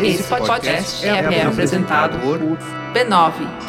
Esse podcast é, é apresentado por b9.com.br.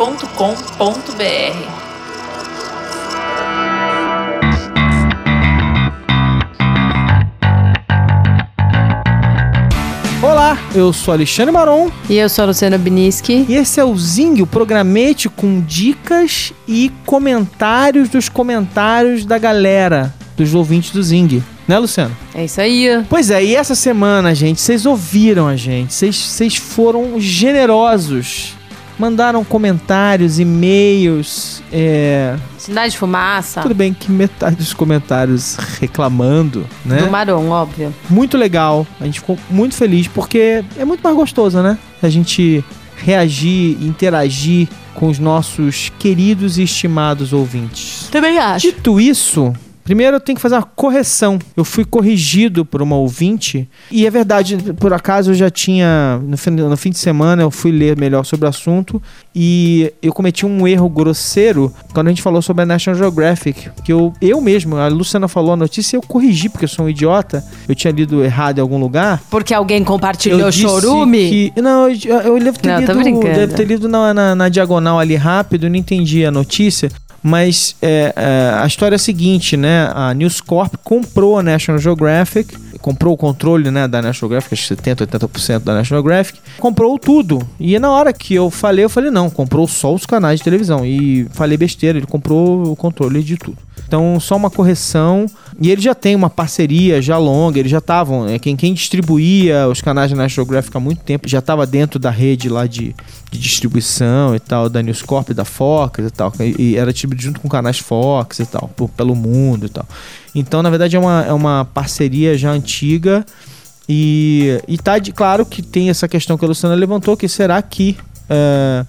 Olá, eu sou Alexandre Maron E eu sou a Luciana Biniski. e esse é o Zing, o programete com dicas e comentários dos comentários da galera, dos ouvintes do Zing. Né, Luciano? É isso aí. Pois é, e essa semana, gente, vocês ouviram a gente, vocês- foram generosos. Mandaram comentários, e-mails, é... Cidade de Fumaça. Tudo bem que metade dos comentários reclamando, né? Do Marom, óbvio. muito legal. A gente ficou muito feliz porque é muito mais gostoso, né? A gente reagir, interagir com os nossos queridos e estimados ouvintes. Também acho. Dito isso, primeiro eu tenho que fazer uma correção. Eu fui corrigido por uma ouvinte e é verdade, por acaso eu já tinha no fim, no fim de semana eu fui ler melhor sobre o assunto e eu cometi um erro grosseiro quando a gente falou sobre a National Geographic, que eu eu mesmo, a Luciana falou a notícia e eu corrigi porque eu sou um idiota. Eu tinha lido errado em algum lugar. Porque alguém compartilhou Eu chorume? que- não, eu, eu devo ter Não, lido, devo ter lido na, na- na diagonal ali rápido, não entendi a notícia. Mas é, é, a história é a seguinte, né? A News Corp comprou a National Geographic, comprou o controle né, da National Geographic, acho que 70%, 80% da National Geographic, comprou tudo. E na hora que eu falei, eu falei, não, comprou só os canais de televisão. E falei besteira, ele comprou o controle de tudo. Então, só uma correção. E ele já tem uma parceria já longa, eles já estavam. É, quem, quem distribuía os canais da National Geographic há muito tempo já estava dentro da rede lá de, de distribuição e tal, da News Corp, da Fox e tal. E, e era distribuído junto com canais Fox e tal, por- pelo mundo e tal. Então, na verdade, é uma, é uma parceria já antiga. E, e tá de claro que tem essa questão que a Luciana levantou, que será que é,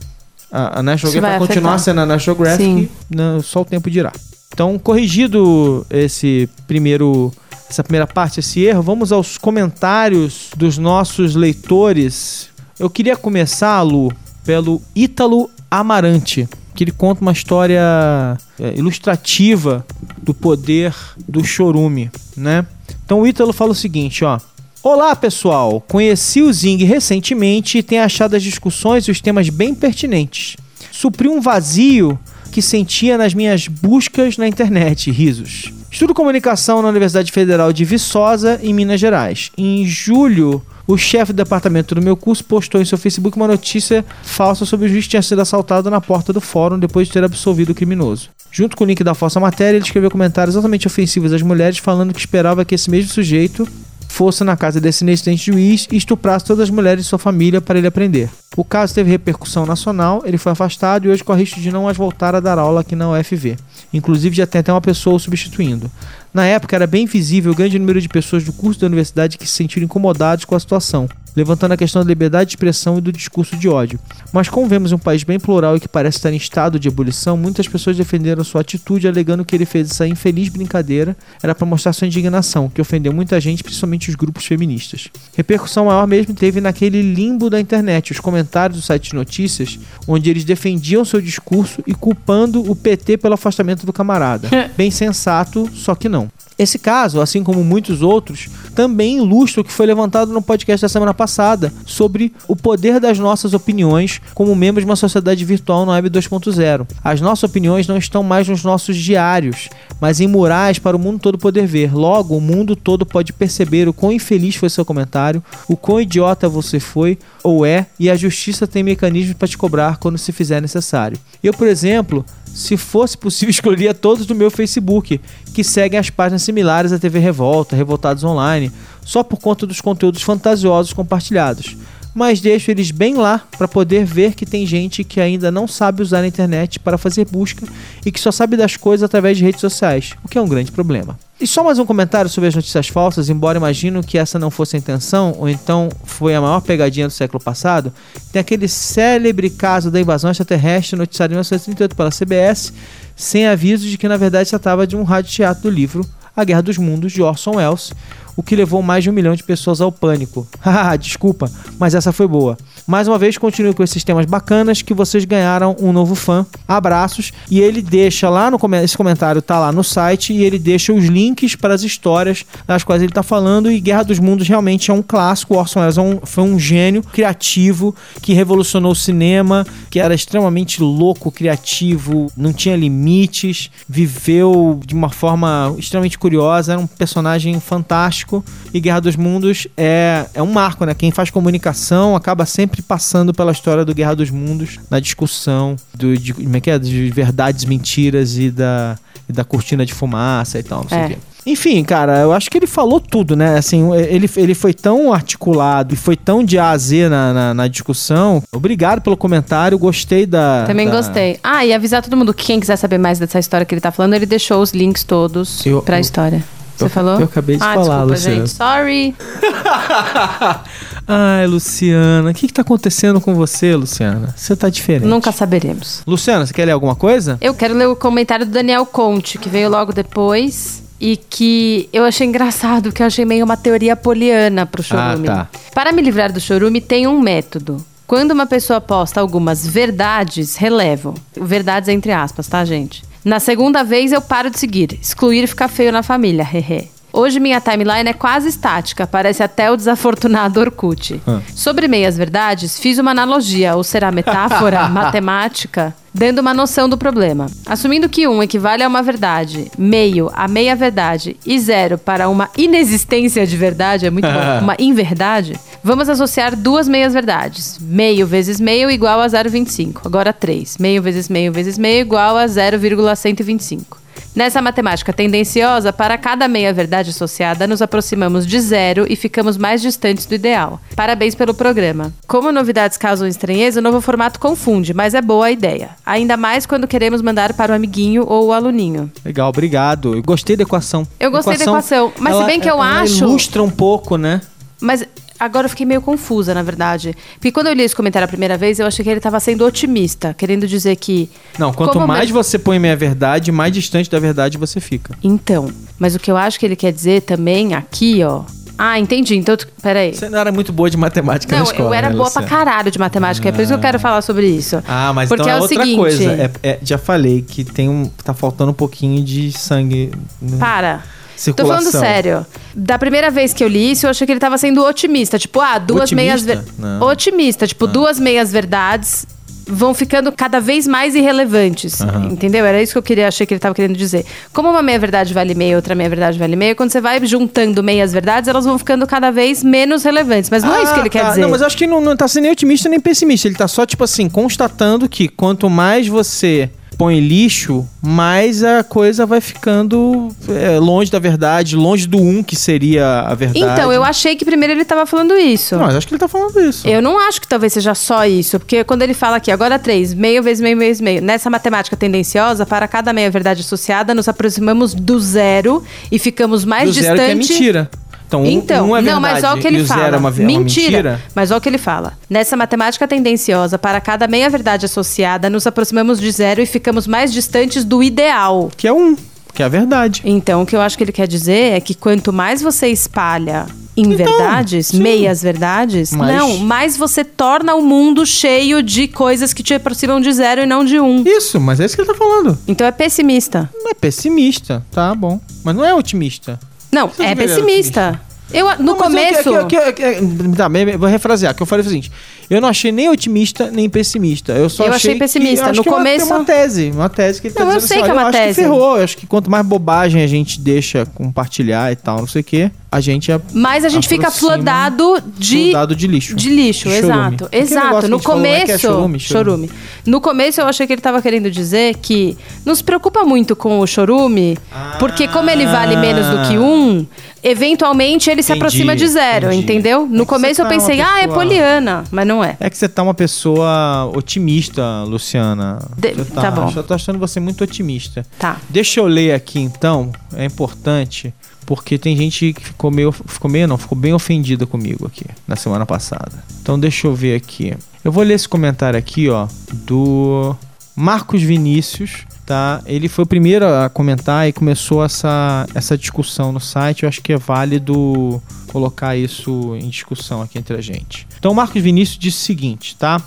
a, a National Geographic vai continuar sendo a National Geographic? Não, só o tempo dirá. Então, corrigido esse primeiro, essa primeira parte, esse erro, vamos aos comentários dos nossos leitores. Eu queria começar, Lu, pelo Ítalo Amarante, que ele conta uma história é, ilustrativa do poder do chorume, né? Então o Ítalo fala o seguinte, ó. Olá, pessoal! Conheci o Zing recentemente e tenho achado as discussões e os temas bem pertinentes. Supriu um vazio que sentia nas minhas buscas na internet, risos. Estudo comunicação na Universidade Federal de Viçosa, em Minas Gerais. Em julho, o chefe do departamento do meu curso postou em seu Facebook uma notícia falsa sobre o juiz que tinha sido assaltado na porta do fórum depois de ter absolvido o criminoso. Junto com o link da falsa matéria, ele escreveu comentários altamente ofensivos às mulheres, falando que esperava que esse mesmo sujeito fosse na casa desse inexistente juiz e estuprasse todas as mulheres de sua família para ele aprender. O caso teve repercussão nacional, ele foi afastado e hoje corre risco de não mais voltar a dar aula aqui na UFV. Inclusive já tem até uma pessoa o substituindo. Na época era bem visível o grande número de pessoas do curso da universidade que se sentiram incomodados com a situação, levantando a questão da liberdade de expressão e do discurso de ódio. Mas como vemos um país bem plural e que parece estar em estado de ebulição, muitas pessoas defenderam sua atitude alegando que ele fez essa infeliz brincadeira era para mostrar sua indignação, que ofendeu muita gente, principalmente os grupos feministas. Repercussão maior mesmo teve naquele limbo da internet, os comentários do site de notícias, onde eles defendiam seu discurso e culpando o PT pelo afastamento do camarada. Bem sensato, só que não. Esse caso, assim como muitos outros, também ilustra o que foi levantado no podcast da semana passada sobre o poder das nossas opiniões como membros de uma sociedade virtual no Web 2.0. As nossas opiniões não estão mais nos nossos diários, mas em murais para o mundo todo poder ver. Logo, o mundo todo pode perceber o quão infeliz foi seu comentário, o quão idiota você foi ou é, e a justiça tem mecanismos para te cobrar quando se fizer necessário. Eu, por exemplo, se fosse possível, excluiria todos do meu Facebook, que seguem as páginas similares à TV Revolta, Revoltados Online, só por conta dos conteúdos fantasiosos compartilhados. Mas deixo eles bem lá para poder ver que tem gente que ainda não sabe usar a internet para fazer busca e que só sabe das coisas através de redes sociais, o que é um grande problema. E só mais um comentário sobre as notícias falsas, embora imagino que essa não fosse a intenção, ou então foi a maior pegadinha do século passado, tem aquele célebre caso da invasão extraterrestre noticiado em 1938 pela CBS, sem aviso de que na verdade se tratava de um radioteatro do livro A Guerra dos Mundos, de Orson Welles, o que levou mais de um milhão de pessoas ao pânico. Haha, desculpa, mas essa foi boa. Mais uma vez, continue com esses temas bacanas que vocês ganharam um novo fã. Abraços. E ele deixa lá no comentário, esse comentário tá lá no site e ele deixa os links para as histórias das quais ele tá falando. E Guerra dos Mundos realmente é um clássico. Orson Welles é um- foi um gênio criativo que revolucionou o cinema, que era extremamente louco, criativo, não tinha limites, viveu de uma forma extremamente curiosa, era um personagem fantástico. E Guerra dos Mundos é, é um marco, né? Quem faz comunicação acaba sempre passando pela história do Guerra dos Mundos na discussão do, de, como é que é? de verdades, mentiras e da, e da cortina de fumaça e tal, não sei É. o quê. Enfim, cara, eu acho que ele falou tudo, né? Assim, ele, ele foi tão articulado e foi tão de A a Z na, na, na discussão. Obrigado pelo comentário, gostei da. Também da- gostei. Ah, e avisar todo mundo que quem quiser saber mais dessa história que ele tá falando, ele deixou os links todos Eu- pra eu- história. Você eu- falou? eu acabei de ah, falar, desculpa, Luciano. gente. Sorry. Ai, Luciana, o que, que tá acontecendo com você, Luciana? Você tá diferente. Nunca saberemos. Luciana, você quer ler alguma coisa? Eu quero ler o comentário do Daniel Conte, que veio logo depois. E que eu achei engraçado, que eu achei meio uma teoria poliana pro chorume. Ah, tá. Para me livrar do chorume, tem um método. Quando uma pessoa posta algumas verdades, relevo. Verdades entre aspas, tá, gente? Na segunda vez eu paro de seguir. Excluir fica feio na família, hehe. Hoje minha timeline é quase estática, parece até o desafortunado Orkut. Ah. Sobre meias verdades, fiz uma analogia, ou será metáfora, matemática, dando uma noção do problema. Assumindo que um equivale a uma verdade, meio a meia verdade e zero para uma inexistência de verdade, é muito bom, uma inverdade, vamos associar duas meias verdades. Meio vezes meio igual a 0,25. Agora 3. Meio vezes meio vezes meio igual a 0,125. Nessa matemática tendenciosa, para cada meia-verdade associada, nos aproximamos de zero e ficamos mais distantes do ideal. Parabéns pelo programa. Como novidades causam estranheza, o novo formato confunde, mas é boa a ideia. Ainda mais quando queremos mandar para o amiguinho ou o aluninho. Legal, obrigado. Eu gostei da equação. Eu gostei da equação, mas se bem que eu ela acho- ilustra um pouco, né? Mas agora eu fiquei meio confusa, na verdade. Porque quando eu li esse comentário a primeira vez, eu achei que ele estava sendo otimista, querendo dizer que. Não, quanto mais você põe meia verdade, mais distante da verdade você fica. Então, mas o que eu acho que ele quer dizer também aqui, ó. Ah, entendi. Então, peraí. Você não era muito boa de matemática Não, na escola, eu era né, boa Luciana? pra caralho de matemática. É por isso que eu quero falar sobre isso. Ah, mas Porque então é, é outra seguinte- coisa. É- é- já falei que tem um, tá faltando um pouquinho de sangue. né? Para. Tô Circulação. falando sério. Da primeira vez que eu li isso, eu achei que ele tava sendo otimista. Tipo, ah, duas Otimista? meias... Não. Otimista. Tipo, duas meias verdades vão ficando cada vez mais irrelevantes. Aham. Entendeu? Era isso que eu queria, achei que ele tava querendo dizer. Como uma meia verdade vale meia, outra meia verdade vale meia, quando você vai juntando meias verdades, elas vão ficando cada vez menos relevantes. Mas não é isso que ele Ah, quer tá. dizer. Não, mas eu acho que não, não tá sendo nem otimista nem pessimista. Ele tá só, tipo assim, constatando que quanto mais você põe lixo, mais a coisa vai ficando é, longe da verdade, longe do um que seria a verdade. Então, eu achei que primeiro ele tava falando isso. Não, mas acho que ele tá falando isso. Eu não acho que talvez seja só isso, porque quando ele fala aqui, agora três, meio vezes meio vezes meio, nessa matemática tendenciosa, para cada meia verdade associada, nos aproximamos do zero e ficamos mais do zero que é distante. mentira. Então, um, Então, um é não, mas verdade olha o que e ele o fala. zero é uma, é uma mentira. Mas olha o que ele fala. Nessa matemática tendenciosa, para cada meia verdade associada, nos aproximamos de zero e ficamos mais distantes do ideal. Que é um, que é a verdade. Então, o que eu acho que ele quer dizer é que quanto mais você espalha em verdades, Então, meias verdades, Mas- não, mais você torna o mundo cheio de coisas que te aproximam de zero e não de um. Isso, mas é isso que ele tá falando. Então é pessimista. Não é pessimista, tá bom. Mas não é otimista. Não, é pessimista. Eu, no Não, começo. eu- que- que- que- que- tá, vou refrasear, que eu falei o seguinte: eu não achei nem otimista nem pessimista. Eu só Eu achei achei pessimista. Que, eu acho No que é uma- começo- É uma, tese, uma tese que ele tá Não, eu dizendo sei assim, que é uma eu acho tese. que ferrou. Eu acho que quanto mais bobagem a gente deixa compartilhar e tal, não sei o quê, a gente é Mas a gente fica flodado de. dado de lixo. De lixo, De exato. Exato. No né, é começo. chorume, chorume. chorume. No começo eu achei que ele tava querendo dizer que não se preocupa muito com o chorume, porque como ele vale menos do que um, eventualmente ele se Entendi, aproxima de zero, entendi. entendeu? É No que começo eu tá uma pensei, ah, é pessoa- poliana, mas não é. É que você tá uma pessoa otimista, Luciana. De- Você tá bom. Eu tô achando você muito otimista. Tá. Deixa eu ler aqui então, é importante, porque tem gente que ficou meio. Ficou meio não, ficou bem ofendida comigo aqui na semana passada. Então deixa eu ver aqui. Eu vou ler esse comentário aqui, ó, do Marcos Vinícius. Tá? Ele foi o primeiro a comentar e começou essa, essa discussão no site. Eu acho que é válido colocar isso em discussão aqui entre a gente. Então, o Marcos Vinícius disse o seguinte, tá?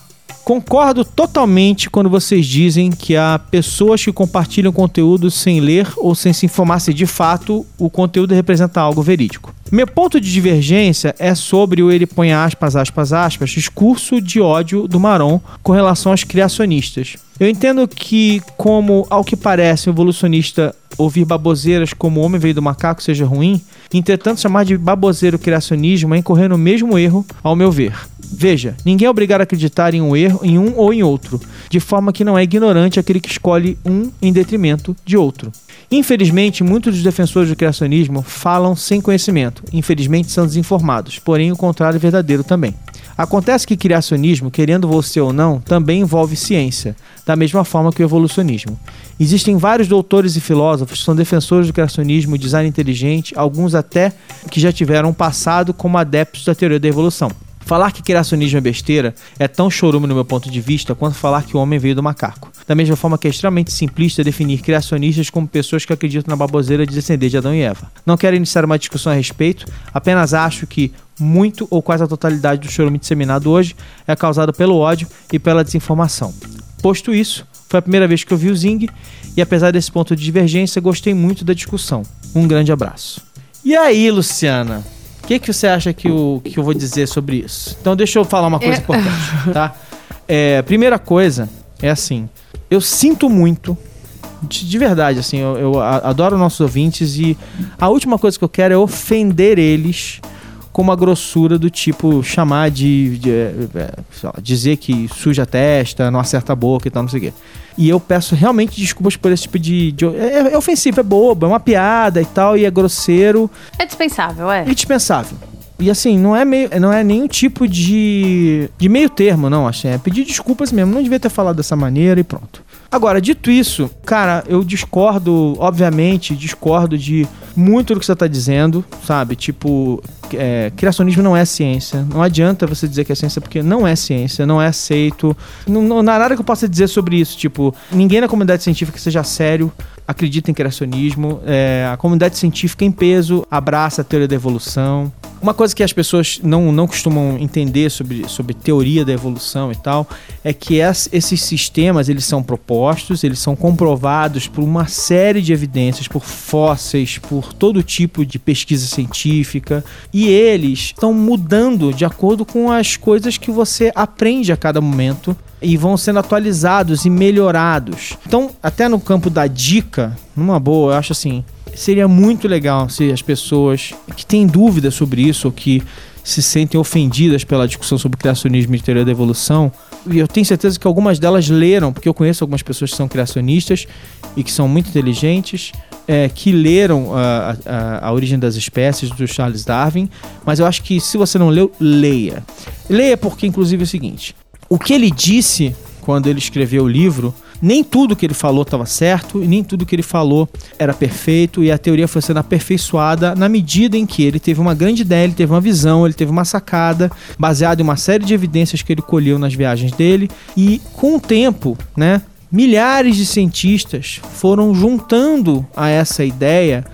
Concordo totalmente quando vocês dizem que há pessoas que compartilham conteúdo sem ler ou sem se informar se de fato o conteúdo representa algo verídico. Meu ponto de divergência é sobre o ele põe aspas, aspas, aspas, discurso de ódio do Maron com relação aos criacionistas. Eu entendo que, como ao que parece, um evolucionista ouvir baboseiras como o homem veio do macaco seja ruim, entretanto, chamar de baboseiro criacionismo é incorrer no mesmo erro, ao meu ver. Veja, ninguém é obrigado a acreditar em um erro, em um ou em outro, de forma que não é ignorante aquele que escolhe um em detrimento de outro. Infelizmente, muitos dos defensores do criacionismo falam sem conhecimento. Infelizmente, são desinformados, porém o contrário é verdadeiro também. Acontece que criacionismo, querendo você ou não, também envolve ciência, da mesma forma que o evolucionismo. Existem vários doutores e filósofos que são defensores do criacionismo, design inteligente, alguns até que já tiveram passado como adeptos da teoria da evolução. Falar que criacionismo é besteira é tão chorume no meu ponto de vista quanto falar que o homem veio do macaco. Da mesma forma que é extremamente simplista definir criacionistas como pessoas que acreditam na baboseira de descender de Adão e Eva. Não quero iniciar uma discussão a respeito, apenas acho que muito ou quase a totalidade do chorume disseminado hoje é causado pelo ódio e pela desinformação. Posto isso, foi a primeira vez que eu vi o Zing e apesar desse ponto de divergência, gostei muito da discussão. Um grande abraço. E aí, Luciana? O que, que você acha que eu, que eu vou dizer sobre isso? Então, deixa eu falar uma coisa É. importante, tá? É, primeira coisa é assim: eu sinto muito, de, de verdade, assim, eu, eu adoro nossos ouvintes e a última coisa que eu quero é ofender eles com uma grossura do tipo chamar de, de, é, é, lá, dizer que suja a testa, não acerta a boca e tal, não sei o quê. E eu peço realmente desculpas por esse tipo de. de- é, é ofensivo, é bobo, é uma piada e tal, e é grosseiro É dispensável, é. e dispensável. E assim, não é, meio, não é nenhum tipo de, de meio termo, não, achei. É pedir desculpas mesmo. Não devia ter falado dessa maneira e pronto. Agora, dito isso, cara, eu discordo, obviamente, discordo de muito do que você tá dizendo, sabe? Tipo, é, criacionismo não é ciência. Não adianta você dizer que é ciência porque não é ciência, não é aceito. Não, não, há nada que eu possa dizer sobre isso. Tipo, ninguém na comunidade científica seja sério acredita em criacionismo. É, a comunidade científica em peso abraça a teoria da evolução. Uma coisa que as pessoas não, não costumam entender sobre, sobre teoria da evolução e tal é que es- esses sistemas eles são propostos, eles são comprovados por uma série de evidências, por fósseis, por todo tipo de pesquisa científica e eles estão mudando de acordo com as coisas que você aprende a cada momento e vão sendo atualizados e melhorados. Então, até no campo da dica, numa boa, eu acho assim, seria muito legal se as pessoas que têm dúvidas sobre isso ou que se sentem ofendidas pela discussão sobre criacionismo e teoria da evolução, e eu tenho certeza que algumas delas leram, porque eu conheço algumas pessoas que são criacionistas e que são muito inteligentes, é, que leram a, a, a Origem das Espécies do Charles Darwin, mas eu acho que se você não leu, leia. Leia porque, inclusive, é o seguinte: o que ele disse quando ele escreveu o livro, nem tudo que ele falou estava certo e nem tudo que ele falou era perfeito e a teoria foi sendo aperfeiçoada na medida em que ele teve uma grande ideia, ele teve uma visão, ele teve uma sacada baseada em uma série de evidências que ele colheu nas viagens dele e com o tempo, né, milhares de cientistas foram juntando a essa ideia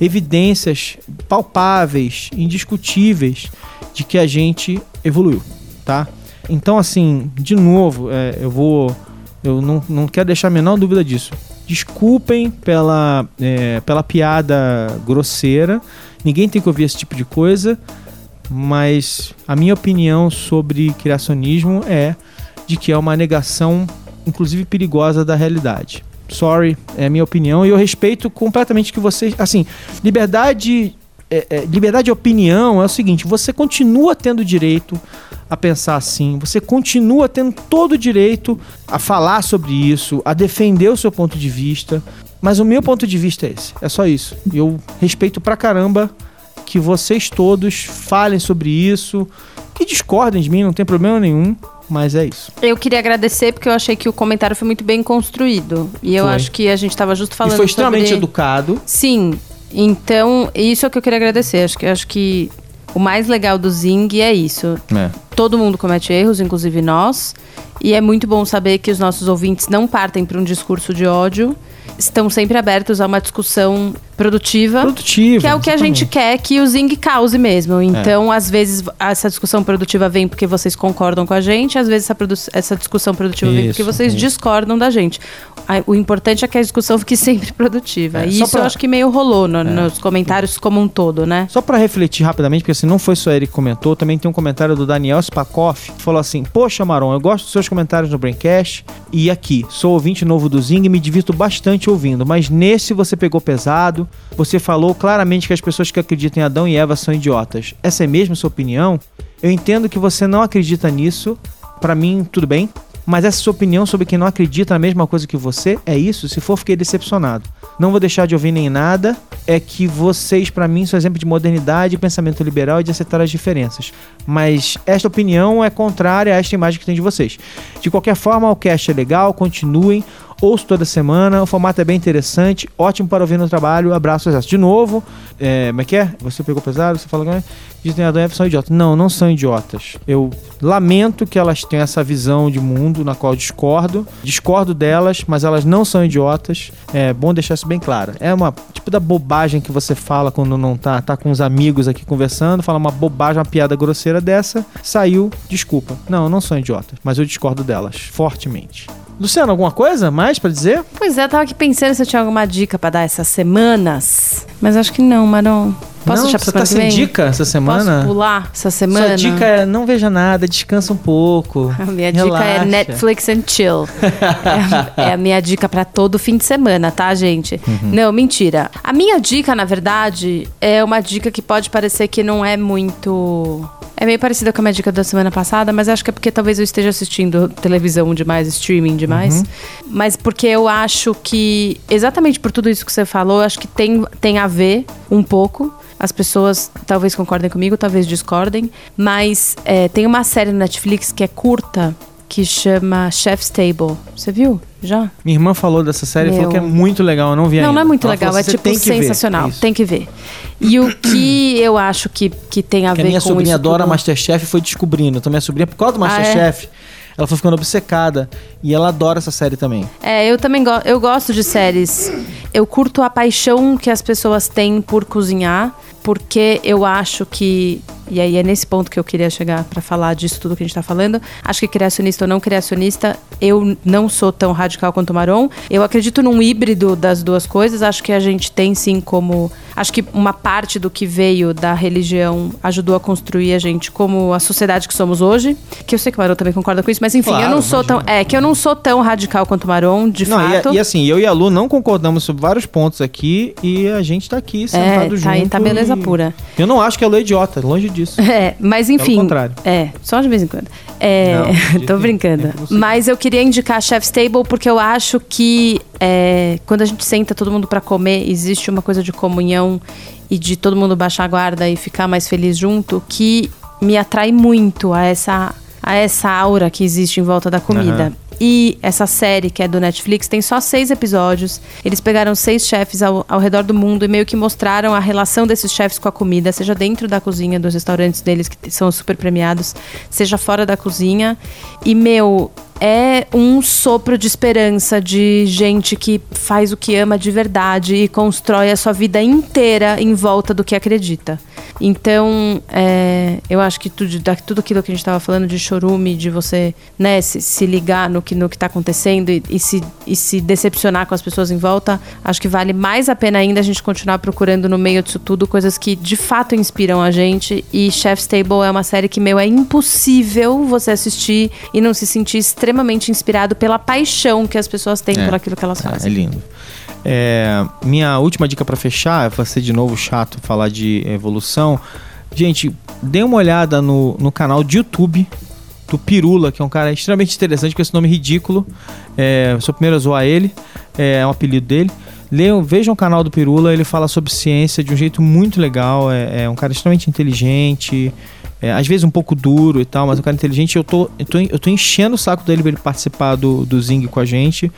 evidências palpáveis, indiscutíveis de que a gente evoluiu, tá? Então, assim, de novo, é, eu vou. Eu não, não quero deixar a menor dúvida disso. Desculpem pela, é, pela piada grosseira. Ninguém tem que ouvir esse tipo de coisa. Mas a minha opinião sobre criacionismo é de que é uma negação, inclusive perigosa, da realidade. Sorry, é a minha opinião. E eu respeito completamente que vocês. Assim, liberdade. é, é, liberdade de opinião é o seguinte: você continua tendo direito a pensar assim, você continua tendo todo o direito a falar sobre isso, a defender o seu ponto de vista. Mas o meu ponto de vista é esse, é só isso. Eu respeito pra caramba que vocês todos falem sobre isso, que discordem de mim, não tem problema nenhum, mas é isso. Eu queria agradecer porque eu achei que o comentário foi muito bem construído. E eu Foi. acho que a gente tava justo falando e foi extremamente sobre... educado. Sim, então isso é o que eu queria agradecer. Acho que acho que o mais legal do Zing é isso. Todo mundo comete erros, inclusive nós. E é muito bom saber que os nossos ouvintes não partem para um discurso de ódio, estão sempre abertos a uma discussão produtiva. Produtiva. Que é o que a gente quer que o Zing cause mesmo. Então, às vezes, essa discussão produtiva vem porque vocês concordam com a gente, às vezes essa, essa discussão produtiva vem porque Isso, vocês isso. discordam da gente. O importante é que a discussão fique sempre produtiva. É, e isso eu pra- acho que meio rolou no- nos comentários como um todo, né? Só pra refletir rapidamente, porque assim, não foi só ele que comentou, também tem um comentário do Daniel Spakoff, que falou assim: Poxa, Maron, eu gosto dos seus comentários no Braincast e aqui, sou ouvinte novo do Zing e me divirto bastante ouvindo, mas nesse você pegou pesado, você falou claramente que as pessoas que acreditam em Adão e Eva são idiotas. Essa é mesmo sua opinião? Eu entendo que você não acredita nisso, pra mim, tudo bem. Mas essa sua opinião sobre quem não acredita na mesma coisa que você é isso? Se for, fiquei decepcionado. Não vou deixar de ouvir nem nada. É que vocês, pra mim, são exemplo de modernidade, pensamento liberal e de aceitar as diferenças. Mas esta opinião é contrária a esta imagem que tem de vocês. De qualquer forma, o cast é legal, continuem. Ouço toda semana, o formato é bem interessante, ótimo para ouvir no trabalho. Abraço, exército. De novo, é, como é que é? Você pegou pesado, você falou que e Eva são idiotas. Não, não são idiotas. Eu lamento que elas tenham essa visão de mundo na qual discordo. Discordo delas, mas elas não são idiotas. É bom deixar isso bem claro. É uma tipo da bobagem que você fala quando não tá, tá com os amigos aqui conversando, fala uma bobagem, uma piada grosseira dessa, saiu, desculpa. Não, não são idiotas, mas eu discordo delas fortemente. Luciano, alguma coisa mais pra dizer? Pois é, tava aqui pensando se eu tinha alguma dica pra dar essas semanas. Mas acho que não, Maron. Posso não, deixar pra você tá sem dica essa semana? Posso pular essa semana? Sua dica é não veja nada, descansa um pouco. A minha dica é relaxa. Netflix and chill. é, é a minha dica pra todo fim de semana, tá, gente? Uhum. Não, mentira. A minha dica, na verdade, é uma dica que pode parecer que não é muito. É meio parecida com a minha dica da semana passada, mas acho que é porque talvez eu esteja assistindo televisão demais, streaming demais. Uhum. Mas porque eu acho que, exatamente por tudo isso que você falou, eu acho que tem, tem a ver um pouco. As pessoas talvez concordem comigo, talvez discordem. Mas é, tem uma série no Netflix que é curta, que chama Chef's Table. Você viu? Já? Minha irmã falou dessa série e falou que é muito legal, eu não vi Não, ainda. não é muito Ela legal, falou, é "Você tipo tem ver." sensacional. Isso. Tem que ver. E o que eu acho que, que tem a Que a ver minha com sobrinha adora tudo- Masterchef e foi descobrindo. Então minha sobrinha, por causa do Ah, é? Masterchef, ela foi ficando obcecada. E ela adora essa série também. É, eu também go eu gosto de séries. Eu curto a paixão que as pessoas têm por cozinhar, porque eu acho que. E aí é nesse ponto que eu queria chegar pra falar disso tudo que a gente tá falando. Acho que criacionista ou não criacionista, eu não sou tão radical quanto o Maron. Eu acredito num híbrido das duas coisas. Acho que a gente tem sim como. Acho que uma parte do que veio da religião ajudou a construir a gente como a sociedade que somos hoje. Que eu sei que o Maron também concorda com isso, mas enfim, eu Claro, não sou tão. É, que eu não sou tão radical quanto o Maron, de não, e, fato. e assim, eu e a Lu não concordamos sobre vários pontos aqui e a gente tá aqui É, sentado tá, aí, junto. tá beleza e- pura. Eu não acho que a Lu é idiota, longe disso. É, mas enfim. contrário. É, só de vez em quando. É, Não, tô nenhum. brincando. Mas eu queria indicar Chef's Table porque eu acho que é, quando a gente senta todo mundo pra comer, existe uma coisa de comunhão e de todo mundo baixar a guarda e ficar mais feliz junto que me atrai muito a essa, a essa aura que existe em volta da comida. Aham. E essa série, que é do Netflix, tem só seis episódios. Eles pegaram seis chefes ao, ao redor do mundo e meio que mostraram a relação desses chefes com a comida, seja dentro da cozinha dos restaurantes deles, que são super premiados, seja fora da cozinha. E, meu, é um sopro de esperança de gente que faz o que ama de verdade e constrói a sua vida inteira em volta do que acredita. Então, é, eu acho que tudo, tudo aquilo que a gente estava falando de chorume, de você né, se, se ligar no que no está acontecendo e, e se, e se decepcionar com as pessoas em volta, acho que vale mais a pena ainda a gente continuar procurando no meio disso tudo coisas que de fato inspiram a gente. E Chef's Table é uma série que, meu, é impossível você assistir e não se sentir extremamente inspirado pela paixão que as pessoas têm É. por aquilo que elas Ah, é fazem. lindo. É, minha última dica pra fechar, vai ser de novo chato falar de evolução. Gente, dê uma olhada no, no canal de YouTube do Pirula, que é um cara extremamente interessante com esse nome ridículo. É, sou o primeiro a zoar ele, é, é um apelido dele. Leiam, vejam o canal do Pirula, ele fala sobre ciência de um jeito muito legal. É, é um cara extremamente inteligente, é, às vezes um pouco duro e tal, mas um cara inteligente. Eu tô, eu tô, eu tô enchendo o saco dele pra ele participar do, do Zing com a gente.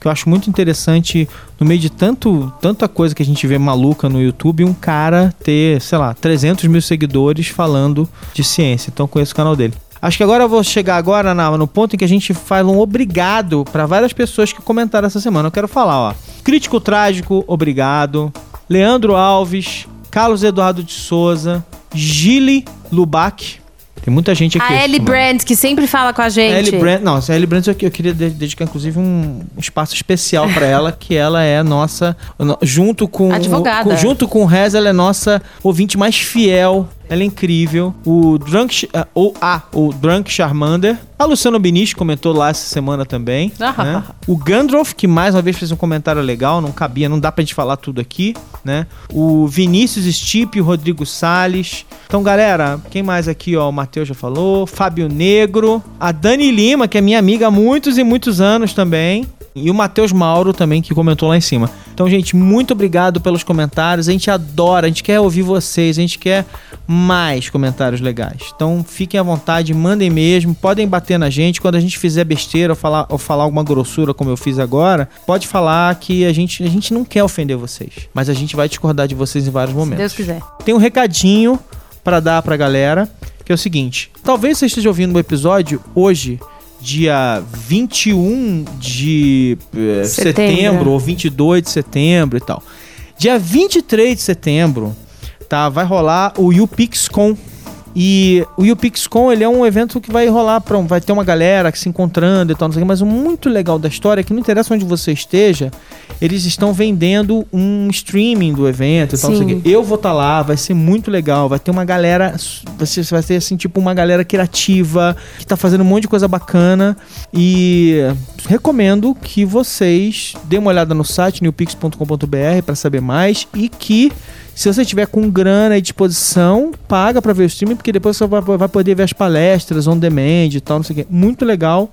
Que eu acho muito interessante, no meio de tanto, tanta coisa que a gente vê maluca no YouTube, um cara ter, sei lá, 300 mil seguidores falando de ciência. Então conheço o canal dele. Acho que agora eu vou chegar agora na- no ponto em que a gente faz um obrigado para várias pessoas que comentaram essa semana. Eu quero falar, ó. Crítico Trágico, obrigado. Leandro Alves, Carlos Eduardo de Souza, Gile Lubac. Tem muita gente aqui. A Ellie. Brandt, que sempre fala com a gente. Ellie Brandt, não, a Ellie Brandt eu, eu queria de- dedicar inclusive um espaço especial pra ela, que ela é nossa, no- junto com Advogada. com- junto com o Rez, ela é nossa ouvinte mais fiel. Ela é incrível. O Drunk, ah, ou a, o Drunk Charmander. A Luciana Biniche comentou lá essa semana também. Ah. né? O Gandalf, que mais uma vez fez um comentário legal, não cabia, não dá pra gente falar tudo aqui, né? O Vinícius Stipe, o Rodrigo Salles. Então, galera, quem mais aqui, ó? O Matheus já falou. Fábio Negro. A Dani Lima, que é minha amiga há muitos e muitos anos também. E o Matheus Mauro também, que comentou lá em cima. Então, gente, muito obrigado pelos comentários. A gente adora, a gente quer ouvir vocês, a gente quer mais comentários legais. Então, fiquem à vontade, mandem mesmo, podem bater na gente. Quando a gente fizer besteira ou falar, ou falar alguma grossura, como eu fiz agora, pode falar que a gente, a gente não quer ofender vocês. Mas a gente vai discordar de vocês em vários Se momentos Deus quiser. tem um recadinho pra dar pra galera, que é o seguinte: talvez você esteja ouvindo o episódio hoje, dia 21 de eh, Setembro. setembro. ou 22 de setembro e tal. Dia 23 de setembro, tá, vai rolar o UPixCon. E o UPixCon, ele é um evento que vai rolar para vai ter uma galera se encontrando e tal, não sei o quê, mas o muito legal da história é que não interessa onde você esteja, eles estão vendendo um streaming do evento e tal, não sei o quê. Eu vou estar lá, vai ser muito legal, vai ter uma galera, ser, vai ser assim, tipo uma galera criativa, que tá fazendo um monte de coisa bacana e recomendo que vocês dêem uma olhada no site newpix.com.br para saber mais e que se você tiver com grana e disposição, paga para ver o streaming, porque depois você vai, vai poder ver as palestras on demand e tal, não sei o quê. Muito legal.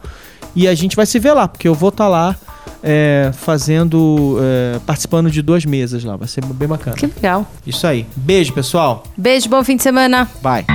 E a gente vai se ver lá, porque eu vou estar lá é, fazendo, é, participando de duas mesas lá. Vai ser bem bacana. Que legal. Isso aí. Beijo, pessoal. Beijo, bom fim de semana. Bye.